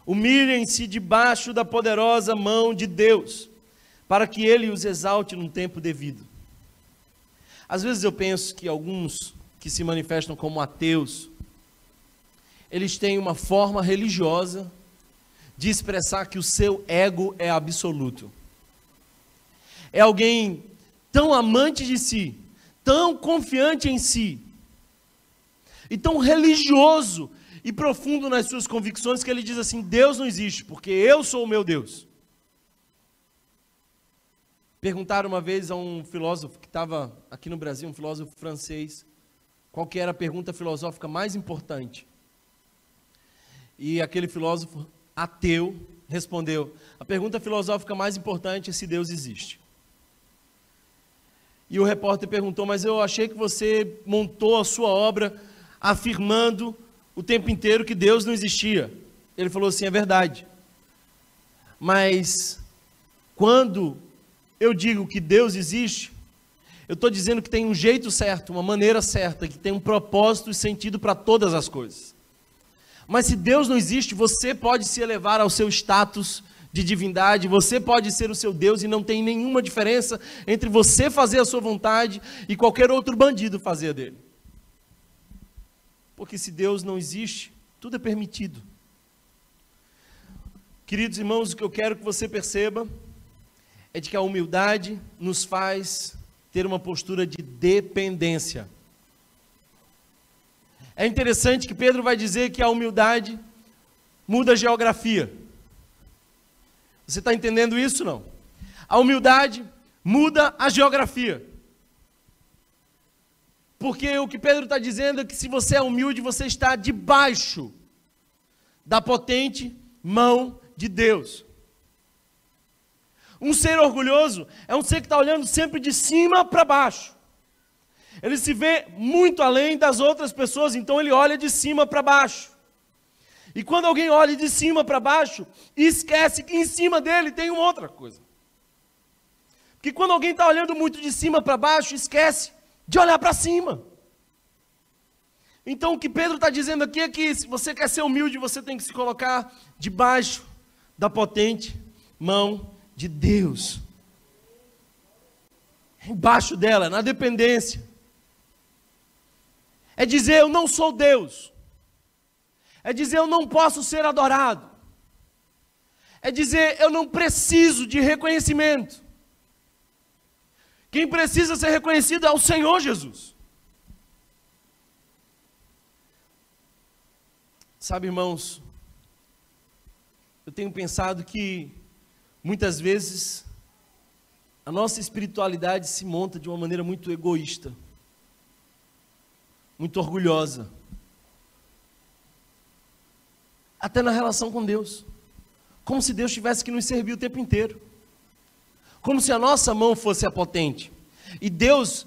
Humilhem-se debaixo da poderosa mão de Deus para que ele os exalte num tempo devido. Às vezes eu penso que alguns que se manifestam como ateus, eles têm uma forma religiosa de expressar que o seu ego é absoluto. É alguém tão amante de si, tão confiante em si, e tão religioso e profundo nas suas convicções que ele diz assim: Deus não existe, porque eu sou o meu Deus. Perguntaram uma vez a um filósofo que estava aqui no Brasil, um filósofo francês, qual que era a pergunta filosófica mais importante. E aquele filósofo ateu respondeu: a pergunta filosófica mais importante é se Deus existe. E o repórter perguntou: Mas eu achei que você montou a sua obra afirmando o tempo inteiro que Deus não existia. Ele falou assim: É verdade. Mas quando eu digo que Deus existe, eu estou dizendo que tem um jeito certo, uma maneira certa, que tem um propósito e sentido para todas as coisas. Mas se Deus não existe, você pode se elevar ao seu status de divindade, você pode ser o seu Deus e não tem nenhuma diferença entre você fazer a sua vontade e qualquer outro bandido fazer a dele. Porque se Deus não existe, tudo é permitido. Queridos irmãos, o que eu quero que você perceba é de que a humildade nos faz ter uma postura de dependência. É interessante que Pedro vai dizer que a humildade muda a geografia. Você está entendendo isso não? A humildade muda a geografia. Porque o que Pedro está dizendo é que se você é humilde, você está debaixo da potente mão de Deus. Um ser orgulhoso é um ser que está olhando sempre de cima para baixo. Ele se vê muito além das outras pessoas, então ele olha de cima para baixo. E quando alguém olha de cima para baixo, esquece que em cima dele tem uma outra coisa. Porque quando alguém está olhando muito de cima para baixo, esquece de olhar para cima. Então o que Pedro está dizendo aqui é que se você quer ser humilde, você tem que se colocar debaixo da potente mão de Deus. Embaixo dela, na dependência. É dizer eu não sou Deus. É dizer eu não posso ser adorado. É dizer eu não preciso de reconhecimento. Quem precisa ser reconhecido é o Senhor Jesus. Sabe, irmãos, eu tenho pensado que muitas vezes a nossa espiritualidade se monta de uma maneira muito egoísta, muito orgulhosa, até na relação com Deus, como se Deus tivesse que nos servir o tempo inteiro como se a nossa mão fosse a potente. E Deus,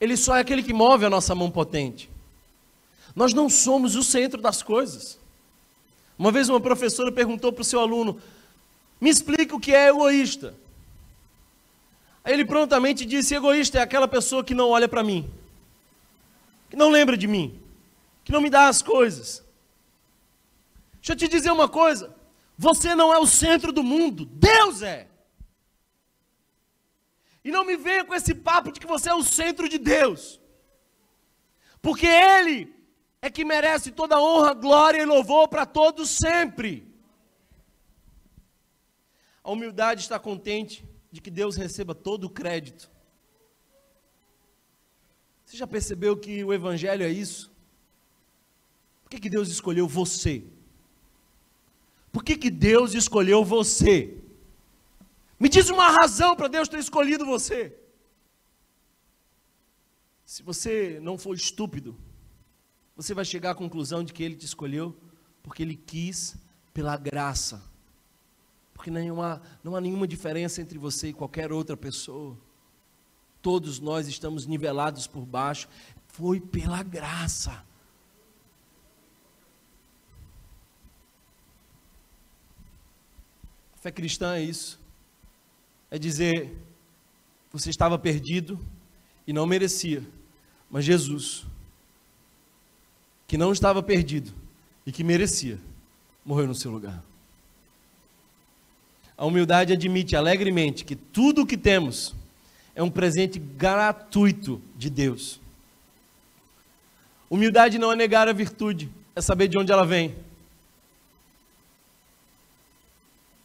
Ele só é aquele que move a nossa mão potente. Nós não somos o centro das coisas. Uma vez uma professora perguntou para o seu aluno: Me explica o que é egoísta. Ele prontamente disse: Egoísta é aquela pessoa que não olha para mim, que não lembra de mim, que não me dá as coisas. Deixa eu te dizer uma coisa: você não é o centro do mundo, Deus é. E não me venha com esse papo de que você é o centro de Deus. Porque Ele é que merece toda honra, glória e louvor para todos sempre. A humildade está contente de que Deus receba todo o crédito. Você já percebeu que o Evangelho é isso? Por que, que Deus escolheu você? Por que, que Deus escolheu você? Me diz uma razão para Deus ter escolhido você. Se você não for estúpido, você vai chegar à conclusão de que Ele te escolheu porque Ele quis pela graça. Porque não há, não há nenhuma diferença entre você e qualquer outra pessoa. Todos nós estamos nivelados por baixo. Foi pela graça. A fé cristã é isso é dizer: você estava perdido e não merecia, mas Jesus, que não estava perdido e que merecia, morreu no seu lugar. A humildade admite alegremente que tudo o que temos é um presente gratuito de Deus. Humildade não é negar a virtude, é saber de onde ela vem.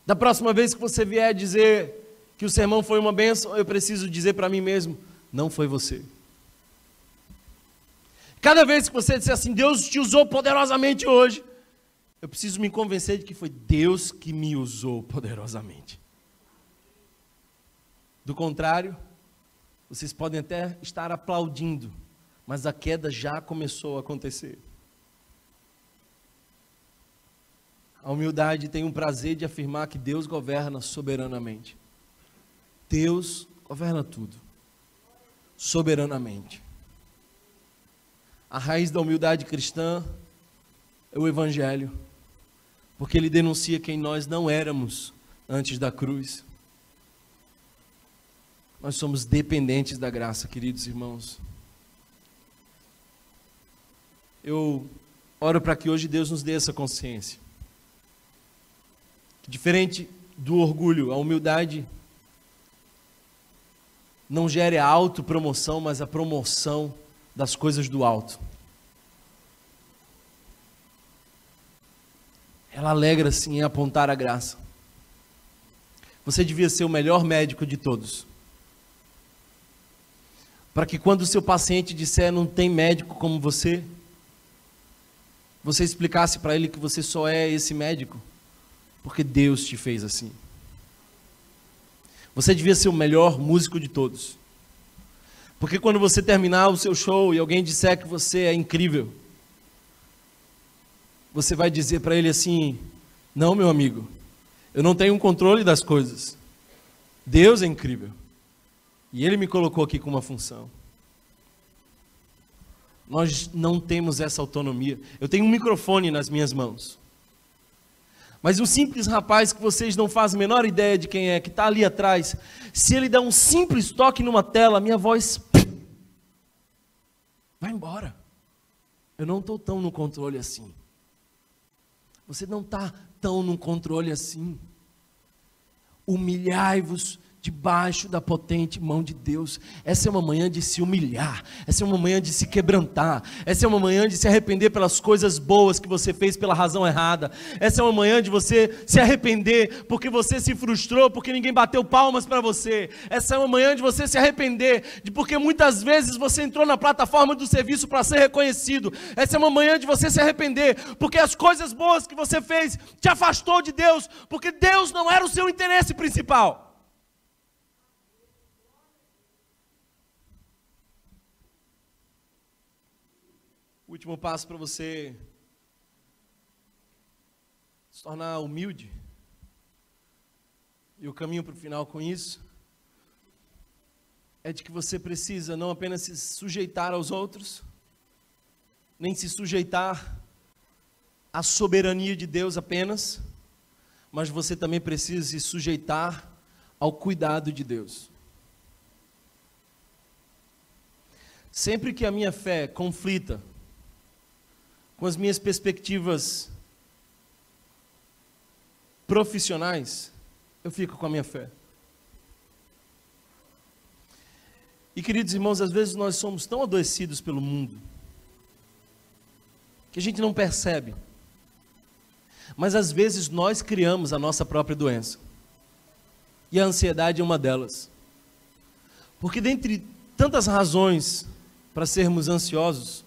Da próxima vez que você vier dizer que o sermão foi uma benção, eu preciso dizer para mim mesmo: não foi você. Cada vez que você disser assim, Deus te usou poderosamente hoje, eu preciso me convencer de que foi Deus que me usou poderosamente. Do contrário, vocês podem até estar aplaudindo, mas a queda já começou a acontecer. A humildade tem um prazer de afirmar que Deus governa soberanamente. Deus governa tudo, soberanamente. A raiz da humildade cristã é o Evangelho, porque ele denuncia quem nós não éramos antes da cruz. Nós somos dependentes da graça, queridos irmãos. Eu oro para que hoje Deus nos dê essa consciência. Diferente do orgulho, a humildade não gere a autopromoção, mas a promoção das coisas do alto. Ela alegra-se em apontar a graça. Você devia ser o melhor médico de todos. Para que quando o seu paciente disser não tem médico como você, você explicasse para ele que você só é esse médico, porque Deus te fez assim. Você devia ser o melhor músico de todos. Porque quando você terminar o seu show e alguém disser que você é incrível, você vai dizer para ele assim: Não, meu amigo, eu não tenho controle das coisas. Deus é incrível. E Ele me colocou aqui com uma função. Nós não temos essa autonomia. Eu tenho um microfone nas minhas mãos. Mas o simples rapaz que vocês não fazem a menor ideia de quem é, que está ali atrás, se ele der um simples toque numa tela, minha voz vai embora. Eu não estou tão no controle assim. Você não está tão no controle assim. Humilhai-vos debaixo da potente mão de Deus. Essa é uma manhã de se humilhar, essa é uma manhã de se quebrantar, essa é uma manhã de se arrepender pelas coisas boas que você fez pela razão errada. Essa é uma manhã de você se arrepender porque você se frustrou, porque ninguém bateu palmas para você. Essa é uma manhã de você se arrepender de porque muitas vezes você entrou na plataforma do serviço para ser reconhecido. Essa é uma manhã de você se arrepender porque as coisas boas que você fez te afastou de Deus, porque Deus não era o seu interesse principal. Último passo para você se tornar humilde. E o caminho para o final com isso é de que você precisa não apenas se sujeitar aos outros, nem se sujeitar à soberania de Deus apenas, mas você também precisa se sujeitar ao cuidado de Deus. Sempre que a minha fé conflita com as minhas perspectivas profissionais, eu fico com a minha fé. E queridos irmãos, às vezes nós somos tão adoecidos pelo mundo que a gente não percebe. Mas às vezes nós criamos a nossa própria doença. E a ansiedade é uma delas. Porque dentre tantas razões para sermos ansiosos,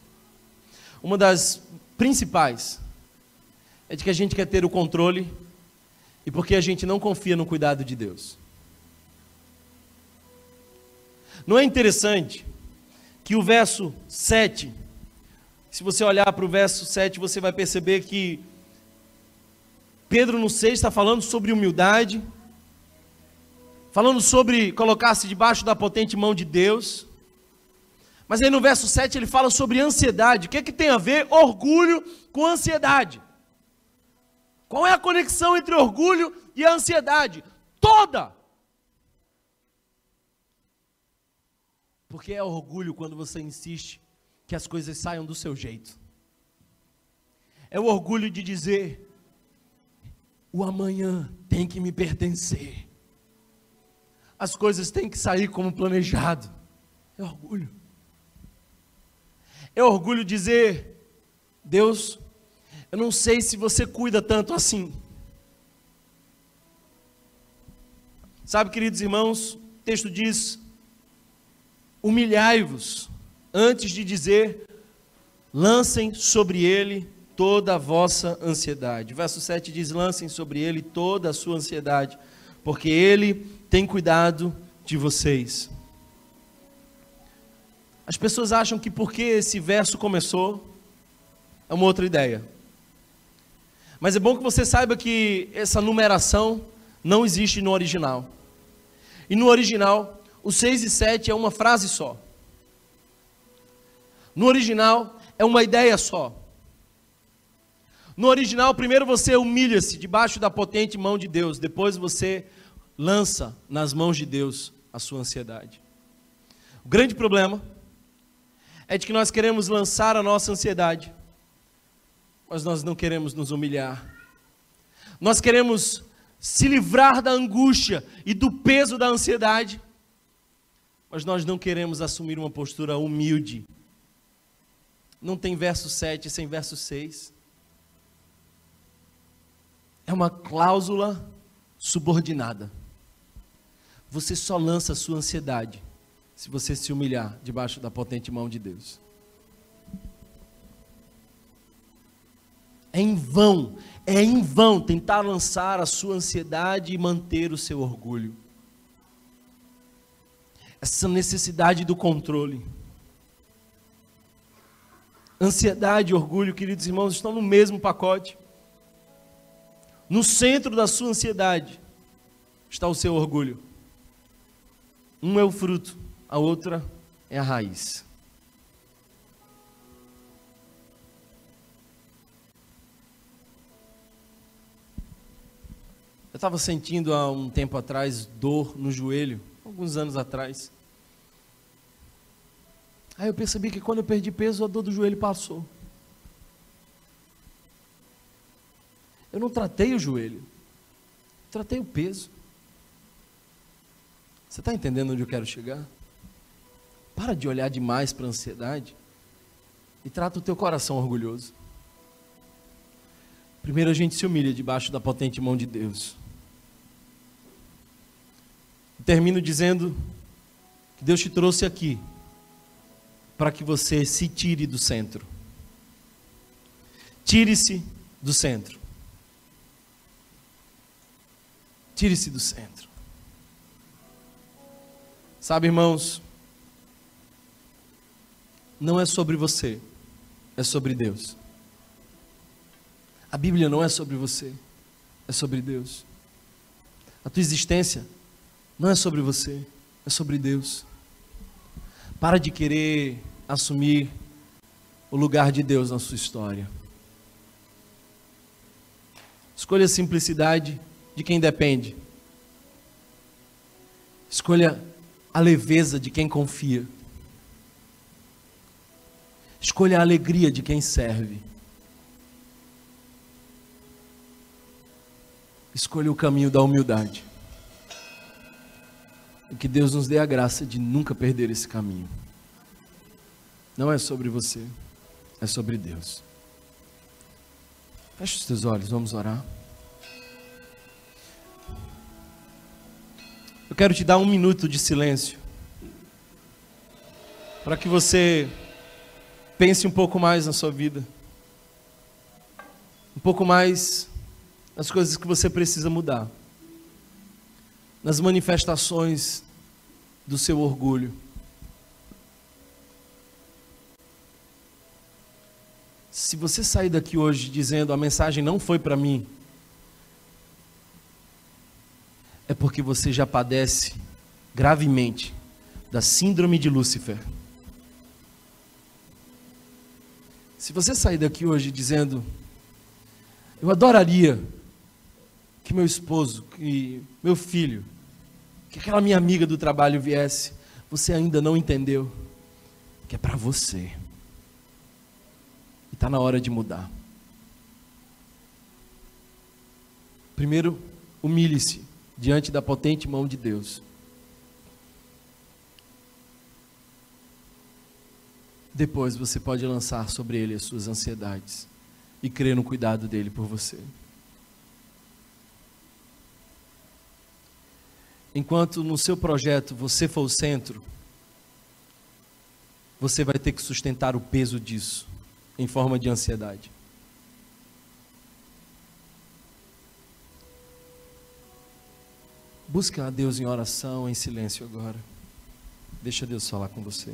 uma das principais é de que a gente quer ter o controle e porque a gente não confia no cuidado de Deus. Não é interessante que o verso 7, se você olhar para o verso 7, você vai perceber que Pedro no 6 está falando sobre humildade, falando sobre colocar-se debaixo da potente mão de Deus. Mas aí no verso 7 ele fala sobre ansiedade. O que, é que tem a ver orgulho com ansiedade? Qual é a conexão entre orgulho e a ansiedade? Toda! Porque é orgulho quando você insiste que as coisas saiam do seu jeito. É o orgulho de dizer: o amanhã tem que me pertencer. As coisas têm que sair como planejado. É orgulho. É orgulho dizer: Deus, eu não sei se você cuida tanto assim. Sabe, queridos irmãos, o texto diz: humilhai-vos antes de dizer, lancem sobre ele toda a vossa ansiedade. Verso 7 diz: lancem sobre ele toda a sua ansiedade, porque ele tem cuidado de vocês. As pessoas acham que porque esse verso começou, é uma outra ideia. Mas é bom que você saiba que essa numeração não existe no original. E no original, o 6 e 7 é uma frase só. No original, é uma ideia só. No original, primeiro você humilha-se debaixo da potente mão de Deus, depois você lança nas mãos de Deus a sua ansiedade. O grande problema é de que nós queremos lançar a nossa ansiedade, mas nós não queremos nos humilhar. Nós queremos se livrar da angústia e do peso da ansiedade, mas nós não queremos assumir uma postura humilde. Não tem verso 7 sem verso 6. É uma cláusula subordinada. Você só lança a sua ansiedade se você se humilhar debaixo da potente mão de Deus. É em vão, é em vão tentar lançar a sua ansiedade e manter o seu orgulho. Essa necessidade do controle. Ansiedade e orgulho, queridos irmãos, estão no mesmo pacote. No centro da sua ansiedade está o seu orgulho. Um é o fruto, a outra é a raiz. Eu estava sentindo há um tempo atrás dor no joelho, alguns anos atrás. Aí eu percebi que quando eu perdi peso, a dor do joelho passou. Eu não tratei o joelho, tratei o peso. Você está entendendo onde eu quero chegar? Para de olhar demais para a ansiedade e trata o teu coração orgulhoso. Primeiro a gente se humilha debaixo da potente mão de Deus. termino dizendo que Deus te trouxe aqui para que você se tire do centro. Tire-se do centro. Tire-se do centro. Sabe, irmãos, não é sobre você, é sobre Deus. A Bíblia não é sobre você, é sobre Deus. A tua existência não é sobre você, é sobre Deus. Para de querer assumir o lugar de Deus na sua história. Escolha a simplicidade de quem depende. Escolha a leveza de quem confia. Escolha a alegria de quem serve. Escolha o caminho da humildade. E que Deus nos dê a graça de nunca perder esse caminho. Não é sobre você, é sobre Deus. Feche os teus olhos, vamos orar. Eu quero te dar um minuto de silêncio para que você pense um pouco mais na sua vida, um pouco mais nas coisas que você precisa mudar, nas manifestações do seu orgulho. Se você sair daqui hoje dizendo a mensagem não foi para mim, é porque você já padece gravemente da síndrome de Lúcifer. Se você sair daqui hoje dizendo, eu adoraria que meu esposo, que meu filho, que aquela minha amiga do trabalho viesse, você ainda não entendeu que é para você. E está na hora de mudar. Primeiro, humilhe-se diante da potente mão de Deus. Depois você pode lançar sobre ele as suas ansiedades e crer no cuidado dele por você. Enquanto no seu projeto você for o centro, você vai ter que sustentar o peso disso em forma de ansiedade. Busca a Deus em oração, em silêncio agora. Deixa Deus falar com você.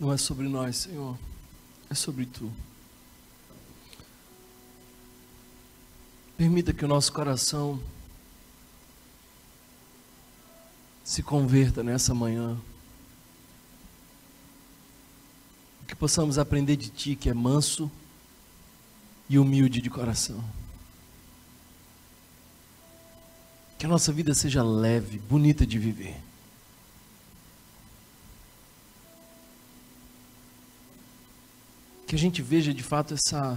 Não é sobre nós, Senhor, é sobre Tu. Permita que o nosso coração se converta nessa manhã. Que possamos aprender de Ti, que é manso e humilde de coração. Que a nossa vida seja leve, bonita de viver. Que a gente veja de fato essa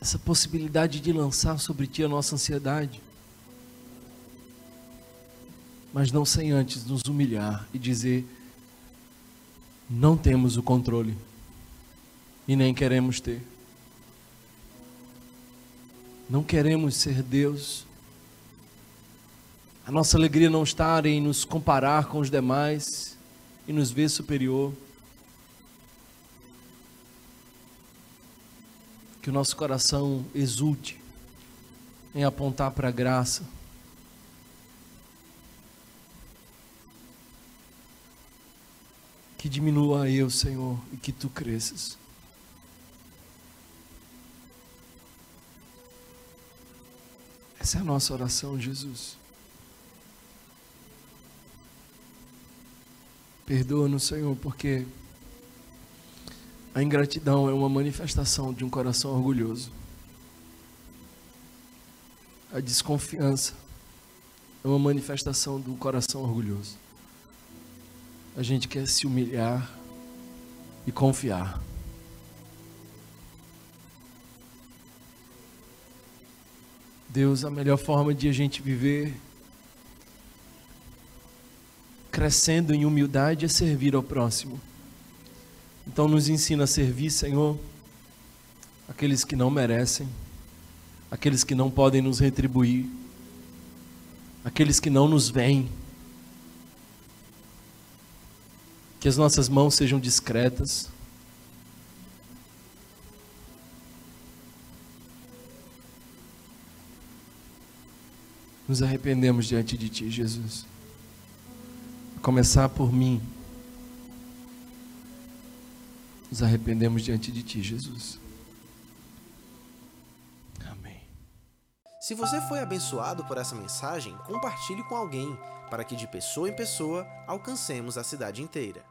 essa possibilidade de lançar sobre ti a nossa ansiedade. mas não sem antes nos humilhar e dizer: não temos o controle e nem queremos ter. Não queremos ser Deus. A nossa alegria não está em nos comparar com os demais e nos ver superior. Que o nosso coração exulte em apontar para a graça. Que diminua eu, Senhor, e que tu cresças. Essa é a nossa oração, Jesus. Perdoa-nos, Senhor, porque a ingratidão é uma manifestação de um coração orgulhoso. A desconfiança é uma manifestação do coração orgulhoso. A gente quer se humilhar e confiar. Deus, a melhor forma de a gente viver crescendo em humildade é servir ao próximo. Então nos ensina a servir, Senhor, aqueles que não merecem, aqueles que não podem nos retribuir, aqueles que não nos veem. Que as nossas mãos sejam discretas. Nos arrependemos diante de Ti, Jesus. A começar por mim. Nos arrependemos diante de Ti, Jesus. Amém. Se você foi abençoado por essa mensagem, compartilhe com alguém, para que de pessoa em pessoa alcancemos a cidade inteira.